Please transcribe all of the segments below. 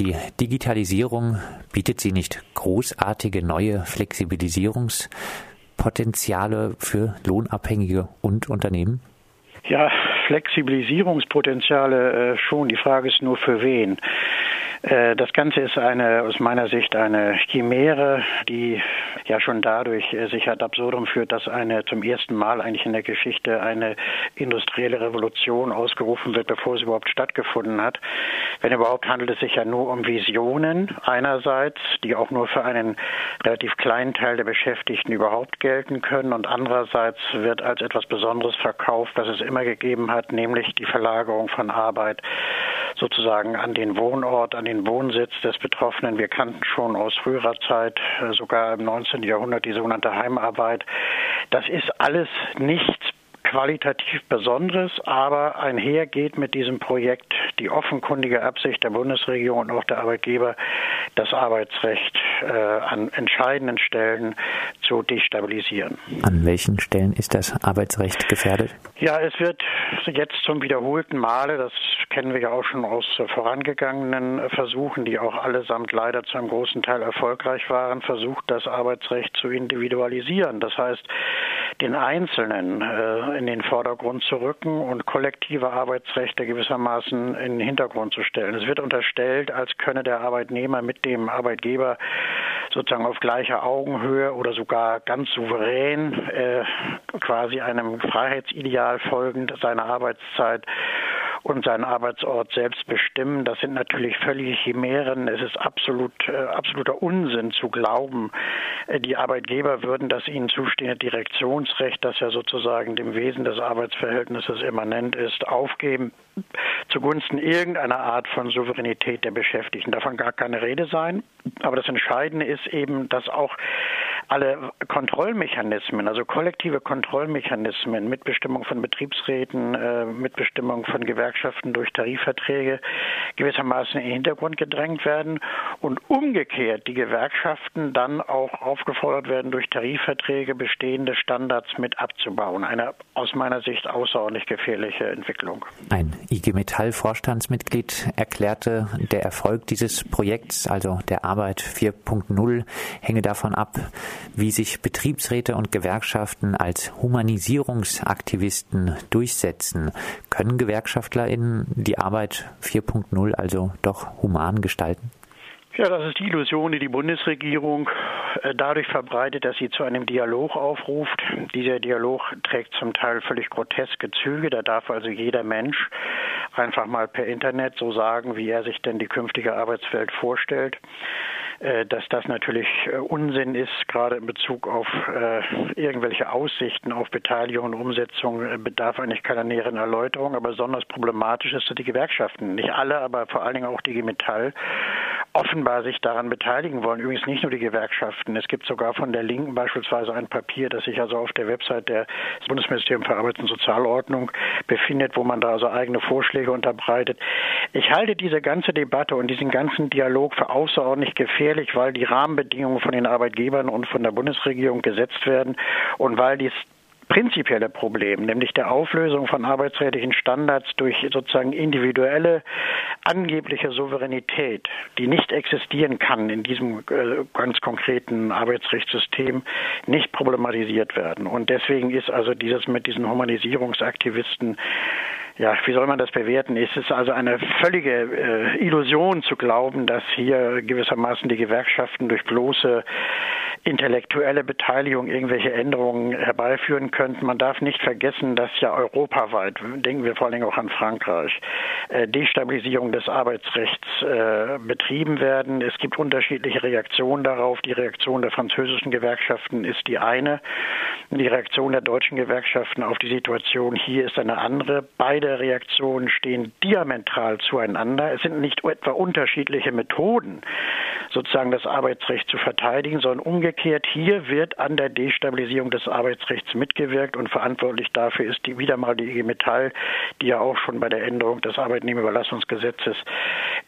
die Digitalisierung, bietet sie nicht großartige neue Flexibilisierungspotenziale für Lohnabhängige und Unternehmen? Ja, Flexibilisierungspotenziale äh, schon. Die Frage ist nur für wen. Äh, das Ganze ist eine, aus meiner Sicht eine Chimäre, die ja schon dadurch äh, sich ad absurdum führt, dass eine zum ersten Mal eigentlich in der Geschichte eine industrielle Revolution ausgerufen wird, bevor sie überhaupt stattgefunden hat. Wenn überhaupt handelt es sich ja nur um Visionen einerseits, die auch nur für einen relativ kleinen Teil der Beschäftigten überhaupt gelten können und andererseits wird als etwas Besonderes verkauft, was es immer gegeben hat, nämlich die Verlagerung von Arbeit sozusagen an den Wohnort, an den Wohnsitz des Betroffenen. Wir kannten schon aus früherer Zeit, äh, sogar im 19. Jahrhundert, die sogenannte Heimarbeit. Das ist alles nichts qualitativ Besonderes, aber einhergeht mit diesem Projekt die offenkundige Absicht der Bundesregierung und auch der Arbeitgeber, das Arbeitsrecht äh, an entscheidenden Stellen zu destabilisieren. An welchen Stellen ist das Arbeitsrecht gefährdet? Ja, es wird jetzt zum wiederholten Male, das kennen wir ja auch schon aus vorangegangenen Versuchen, die auch allesamt leider zu einem großen Teil erfolgreich waren, versucht, das Arbeitsrecht zu individualisieren. Das heißt, den Einzelnen äh, in den Vordergrund zu rücken und kollektive Arbeitsrechte gewissermaßen in den Hintergrund zu stellen. Es wird unterstellt, als könne der Arbeitnehmer mit dem Arbeitgeber sozusagen auf gleicher Augenhöhe oder sogar ganz souverän äh, quasi einem Freiheitsideal folgend seine Arbeitszeit und seinen Arbeitsort selbst bestimmen. Das sind natürlich völlige Chimären. Es ist absolut, äh, absoluter Unsinn zu glauben, äh, die Arbeitgeber würden das ihnen zustehende Direktionsrecht, das ja sozusagen dem Wesen des Arbeitsverhältnisses immanent ist, aufgeben zugunsten irgendeiner Art von Souveränität der Beschäftigten. Davon gar keine Rede sein. Aber das Entscheidende ist eben, dass auch alle Kontrollmechanismen, also kollektive Kontrollmechanismen, Mitbestimmung von Betriebsräten, äh, Mitbestimmung von Gewerkschaften durch Tarifverträge gewissermaßen in den Hintergrund gedrängt werden und umgekehrt die Gewerkschaften dann auch aufgefordert werden, durch Tarifverträge bestehende Standards mit abzubauen. Eine aus meiner Sicht außerordentlich gefährliche Entwicklung. Ein IG Metall Vorstandsmitglied erklärte, der Erfolg dieses Projekts, also der Arbeit 4.0, hänge davon ab, wie sich Betriebsräte und Gewerkschaften als Humanisierungsaktivisten durchsetzen. Können GewerkschaftlerInnen die Arbeit 4.0 also doch human gestalten? Ja, das ist die Illusion, die die Bundesregierung äh, dadurch verbreitet, dass sie zu einem Dialog aufruft. Dieser Dialog trägt zum Teil völlig groteske Züge. Da darf also jeder Mensch einfach mal per Internet so sagen, wie er sich denn die künftige Arbeitswelt vorstellt. Äh, dass das natürlich äh, Unsinn ist, gerade in Bezug auf irgendwelche Aussichten auf Beteiligung und Umsetzung, bedarf eigentlich keiner näheren Erläuterung. Aber besonders problematisch ist, dass die Gewerkschaften, nicht alle, aber vor allen Dingen auch die Metall, offenbar sich daran beteiligen wollen. Übrigens nicht nur die Gewerkschaften. Es gibt sogar von der Linken beispielsweise ein Papier, das sich also auf der Website des Bundesministeriums für Arbeit und Sozialordnung befindet, wo man da also eigene Vorschläge unterbreitet. Ich halte diese ganze Debatte und diesen ganzen Dialog für außerordentlich gefährlich, weil die Rahmenbedingungen von den Arbeitgebern und von der Bundesregierung gesetzt werden und weil dies prinzipielle Problem, nämlich der Auflösung von arbeitsrechtlichen Standards durch sozusagen individuelle angebliche Souveränität, die nicht existieren kann in diesem äh, ganz konkreten Arbeitsrechtssystem, nicht problematisiert werden. Und deswegen ist also dieses mit diesen Humanisierungsaktivisten ja, wie soll man das bewerten? Es ist also eine völlige äh, Illusion zu glauben, dass hier gewissermaßen die Gewerkschaften durch bloße intellektuelle Beteiligung irgendwelche Änderungen herbeiführen könnten. Man darf nicht vergessen, dass ja europaweit, denken wir vor allen Dingen auch an Frankreich, äh, Destabilisierung des Arbeitsrechts äh, betrieben werden. Es gibt unterschiedliche Reaktionen darauf. Die Reaktion der französischen Gewerkschaften ist die eine. Die Reaktion der deutschen Gewerkschaften auf die Situation hier ist eine andere. Beide Reaktionen stehen diametral zueinander. Es sind nicht etwa unterschiedliche Methoden, sozusagen das Arbeitsrecht zu verteidigen, sondern umgekehrt, hier wird an der Destabilisierung des Arbeitsrechts mitgewirkt und verantwortlich dafür ist die, wieder mal die IG Metall, die ja auch schon bei der Änderung des Arbeitnehmerüberlassungsgesetzes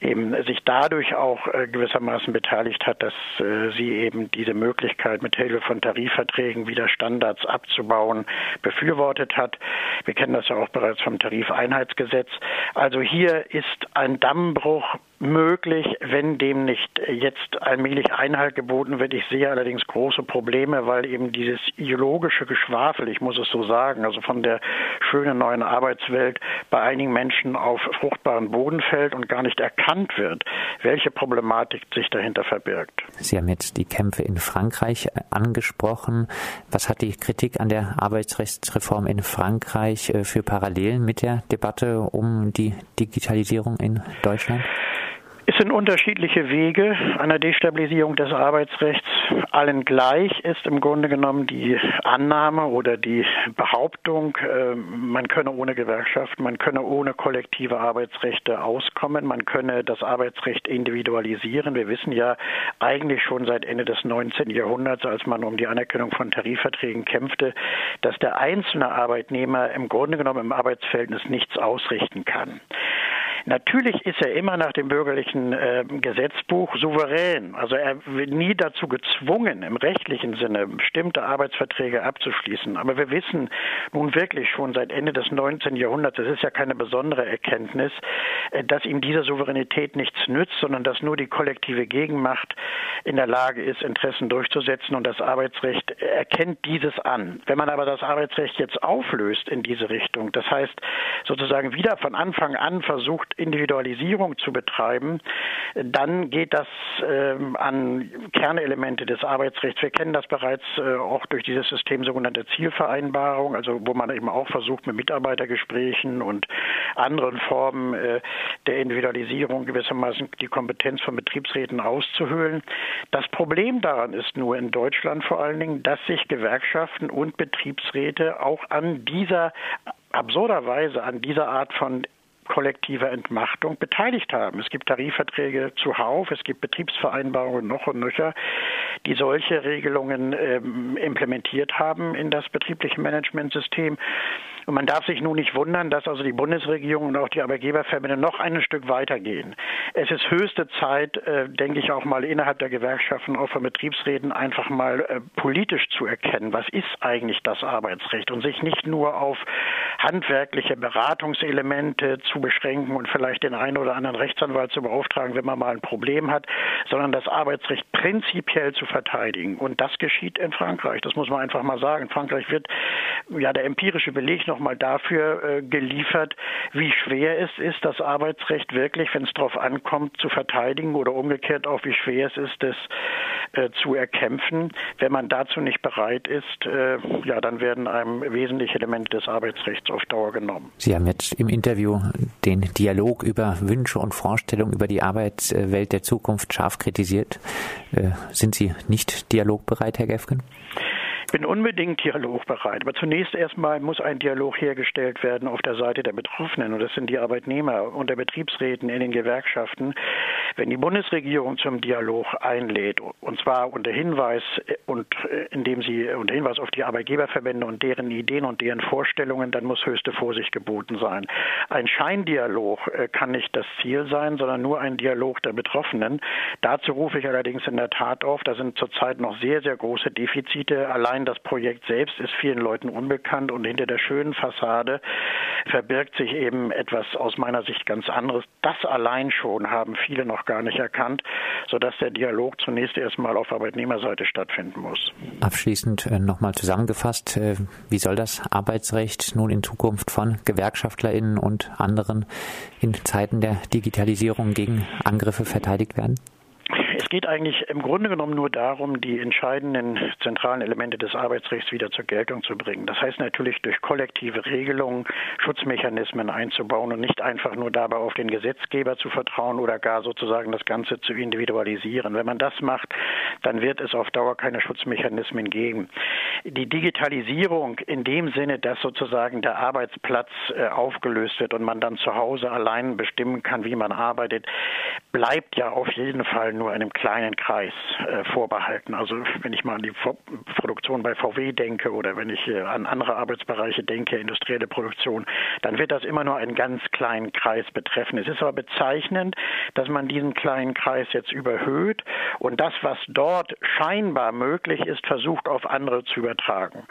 eben sich dadurch auch äh, gewissermaßen beteiligt hat, dass äh, sie eben diese Möglichkeit mit Hilfe von Tarifverträgen wieder Standards abzubauen befürwortet hat. Wir kennen das ja auch bereits vom Tarifeinheitsgesetz. Also hier ist ein Dammbruch möglich, wenn dem nicht jetzt allmählich Einhalt geboten wird. Ich sehe allerdings große Probleme, weil eben dieses ideologische Geschwafel, ich muss es so sagen, also von der schönen neuen Arbeitswelt bei einigen Menschen auf fruchtbaren Boden fällt und gar nicht erkannt wird, welche Problematik sich dahinter verbirgt. Sie haben jetzt die Kämpfe in Frankreich angesprochen. Was hat die Kritik an der Arbeitsrechtsreform in Frankreich äh, für Parallelen mit der Debatte um die Digitalisierung in Deutschland? Es sind unterschiedliche Wege einer Destabilisierung des Arbeitsrechts. Allen gleich ist im Grunde genommen die Annahme oder die Behauptung, äh, man könne ohne Gewerkschaften, man könne ohne kollektive Arbeitsrechte auskommen, man könne das Arbeitsrecht individualisieren. Wir wissen ja eigentlich schon seit Ende des 19. Jahrhunderts, als man um die Anerkennung von Tarifverträgen kämpfte, dass der einzelne Arbeitnehmer im Grunde genommen im Arbeitsverhältnis nichts ausrichten kann. Natürlich ist er immer nach dem bürgerlichen äh, Gesetzbuch souverän. Also er wird nie dazu gezwungen, im rechtlichen Sinne bestimmte Arbeitsverträge abzuschließen. Aber wir wissen nun wirklich schon seit Ende des 19. Jahrhunderts, das ist ja keine besondere Erkenntnis, äh, dass ihm diese Souveränität nichts nützt, sondern dass nur die kollektive Gegenmacht in der Lage ist, Interessen durchzusetzen und das Arbeitsrecht erkennt dieses an. Wenn man aber das Arbeitsrecht jetzt auflöst in diese Richtung, das heißt sozusagen wieder von Anfang an versucht, Individualisierung zu betreiben, dann geht das äh, an Kernelemente des Arbeitsrechts. Wir kennen das bereits äh, auch durch dieses System sogenannte Zielvereinbarung, also wo man eben auch versucht, mit Mitarbeitergesprächen und anderen Formen äh, der Individualisierung gewissermaßen die Kompetenz von Betriebsräten auszuhöhlen. Das Problem daran ist nur in Deutschland vor allen Dingen, dass sich Gewerkschaften und Betriebsräte auch an dieser absurderweise an dieser Art von kollektiver Entmachtung beteiligt haben. Es gibt Tarifverträge zuhauf, es gibt Betriebsvereinbarungen noch und nöcher, die solche Regelungen ähm, implementiert haben in das betriebliche Managementsystem. Und man darf sich nun nicht wundern, dass also die Bundesregierung und auch die Arbeitgeberverbände noch ein Stück weitergehen. Es ist höchste Zeit, äh, denke ich auch mal innerhalb der Gewerkschaften, auch von Betriebsräten einfach mal äh, politisch zu erkennen, was ist eigentlich das Arbeitsrecht und sich nicht nur auf handwerkliche Beratungselemente zu beschränken und vielleicht den einen oder anderen Rechtsanwalt zu beauftragen, wenn man mal ein Problem hat, sondern das Arbeitsrecht prinzipiell zu verteidigen. Und das geschieht in Frankreich. Das muss man einfach mal sagen. In Frankreich wird ja der empirische Beleg nochmal dafür äh, geliefert, wie schwer es ist, das Arbeitsrecht wirklich, wenn es darauf ankommt, zu verteidigen oder umgekehrt auch, wie schwer es ist, das äh, zu erkämpfen. Wenn man dazu nicht bereit ist, äh, ja, dann werden einem wesentliche Elemente des Arbeitsrechts auf Dauer genommen. Sie haben jetzt im Interview den Dialog über Wünsche und Vorstellungen über die Arbeitswelt der Zukunft scharf kritisiert. Äh, sind Sie nicht dialogbereit, Herr Gefgen? bin unbedingt dialogbereit. Aber zunächst erstmal muss ein Dialog hergestellt werden auf der Seite der Betroffenen. Und das sind die Arbeitnehmer und der Betriebsräten in den Gewerkschaften. Wenn die Bundesregierung zum Dialog einlädt, und zwar unter Hinweis und äh, indem sie unter Hinweis auf die Arbeitgeberverbände und deren Ideen und deren Vorstellungen, dann muss höchste Vorsicht geboten sein. Ein Scheindialog äh, kann nicht das Ziel sein, sondern nur ein Dialog der Betroffenen. Dazu rufe ich allerdings in der Tat auf. Da sind zurzeit noch sehr, sehr große Defizite. Allein das Projekt selbst ist vielen Leuten unbekannt und hinter der schönen Fassade verbirgt sich eben etwas aus meiner Sicht ganz anderes. Das allein schon haben viele noch gar nicht erkannt, sodass der Dialog zunächst erstmal auf Arbeitnehmerseite stattfinden muss. Abschließend äh, nochmal zusammengefasst, äh, wie soll das Arbeitsrecht nun in Zukunft von GewerkschaftlerInnen und anderen in Zeiten der Digitalisierung gegen Angriffe verteidigt werden? Geht eigentlich im Grunde genommen nur darum, die entscheidenden zentralen Elemente des Arbeitsrechts wieder zur Geltung zu bringen. Das heißt natürlich durch kollektive Regelungen Schutzmechanismen einzubauen und nicht einfach nur dabei auf den Gesetzgeber zu vertrauen oder gar sozusagen das Ganze zu individualisieren. Wenn man das macht, dann wird es auf Dauer keine Schutzmechanismen geben. Die Digitalisierung in dem Sinne, dass sozusagen der Arbeitsplatz äh, aufgelöst wird und man dann zu Hause allein bestimmen kann, wie man arbeitet, bleibt ja auf jeden Fall nur eine einem kleinen Kreis äh, vorbehalten. Also wenn ich mal an die Produktion bei VW denke oder wenn ich äh, an andere Arbeitsbereiche denke, industrielle Produktion, dann wird das immer nur einen ganz kleinen Kreis betreffen. Es ist aber bezeichnend, dass man diesen kleinen Kreis jetzt überhöht und das, was dort scheinbar möglich ist, versucht auf andere zu übertragen.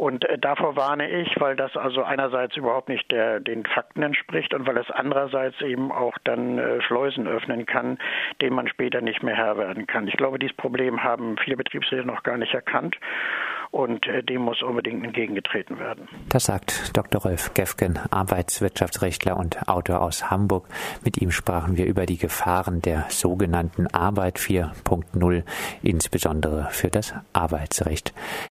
Und äh, davor warne ich, weil das also einerseits überhaupt nicht der, den Fakten entspricht und weil es andererseits eben auch dann äh, Schleusen öffnen kann, denen man später nicht mehr Herr werden kann. Ich glaube, dieses Problem haben viele Betriebsräte noch gar nicht erkannt und äh, dem muss unbedingt entgegengetreten werden. Das sagt Dr. Rolf Gefgen, Arbeitswirtschaftsrechtler und Autor aus Hamburg. Mit ihm sprachen wir über die Gefahren der sogenannten Arbeit 4.0, insbesondere für das Arbeitsrecht.